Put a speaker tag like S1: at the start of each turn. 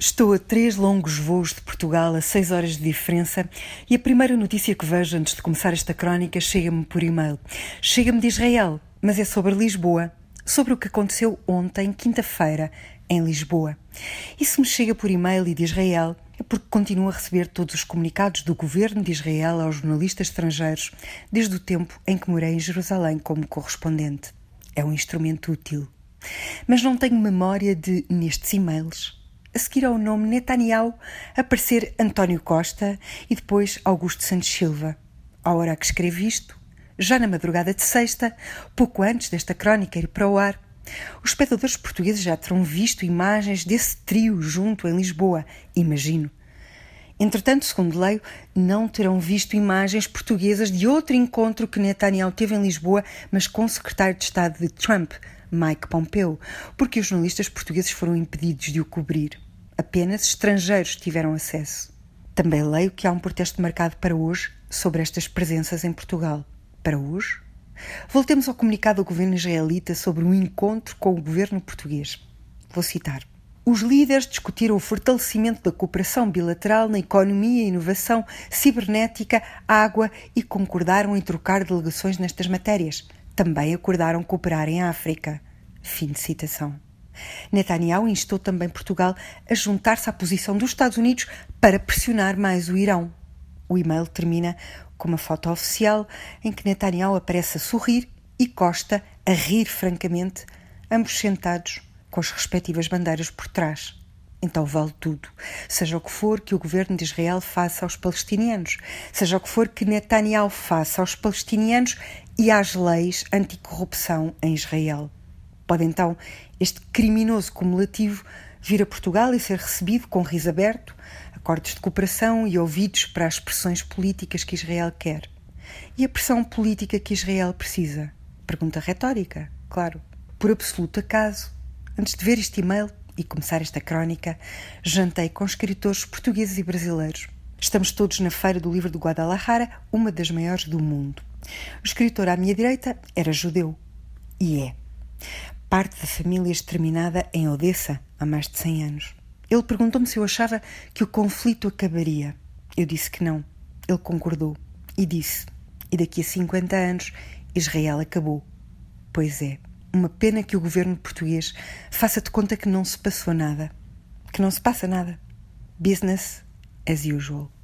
S1: Estou a três longos voos de Portugal, a seis horas de diferença, e a primeira notícia que vejo antes de começar esta crónica chega-me por e-mail. Chega-me de Israel, mas é sobre Lisboa, sobre o que aconteceu ontem, quinta-feira, em Lisboa. E se me chega por e-mail e de Israel, é porque continuo a receber todos os comunicados do governo de Israel aos jornalistas estrangeiros desde o tempo em que morei em Jerusalém como correspondente. É um instrumento útil. Mas não tenho memória de, nestes e-mails, a seguir ao nome Netanyahu, aparecer António Costa e depois Augusto Santos Silva. À hora que escrevo isto, já na madrugada de sexta, pouco antes desta crónica ir para o ar, os espectadores portugueses já terão visto imagens desse trio junto em Lisboa, imagino. Entretanto, segundo leio, não terão visto imagens portuguesas de outro encontro que Netanyahu teve em Lisboa, mas com o secretário de Estado de Trump, Mike Pompeo, porque os jornalistas portugueses foram impedidos de o cobrir. Apenas estrangeiros tiveram acesso. Também leio que há um protesto marcado para hoje sobre estas presenças em Portugal. Para hoje? Voltemos ao comunicado do governo israelita sobre um encontro com o governo português. Vou citar. Os líderes discutiram o fortalecimento da cooperação bilateral na economia, inovação, cibernética, água e concordaram em trocar delegações nestas matérias também acordaram cooperar em África. Fim de citação. Netanyahu instou também Portugal a juntar-se à posição dos Estados Unidos para pressionar mais o Irão. O e-mail termina com uma foto oficial em que Netanyahu aparece a sorrir e Costa a rir francamente, ambos sentados com as respectivas bandeiras por trás. Então vale tudo. Seja o que for que o governo de Israel faça aos palestinianos, seja o que for que Netanyahu faça aos palestinianos e às leis anticorrupção em Israel. Pode então este criminoso cumulativo vir a Portugal e ser recebido com riso aberto, acordos de cooperação e ouvidos para as pressões políticas que Israel quer. E a pressão política que Israel precisa? Pergunta retórica, claro. Por absoluto acaso, antes de ver este e-mail, e começar esta crónica, jantei com escritores portugueses e brasileiros. Estamos todos na Feira do Livro de Guadalajara, uma das maiores do mundo. O escritor à minha direita era judeu. E é. Parte da família exterminada em Odessa há mais de 100 anos. Ele perguntou-me se eu achava que o conflito acabaria. Eu disse que não. Ele concordou e disse: E daqui a 50 anos Israel acabou. Pois é. Uma pena que o governo português faça de conta que não se passou nada. Que não se passa nada. Business as usual.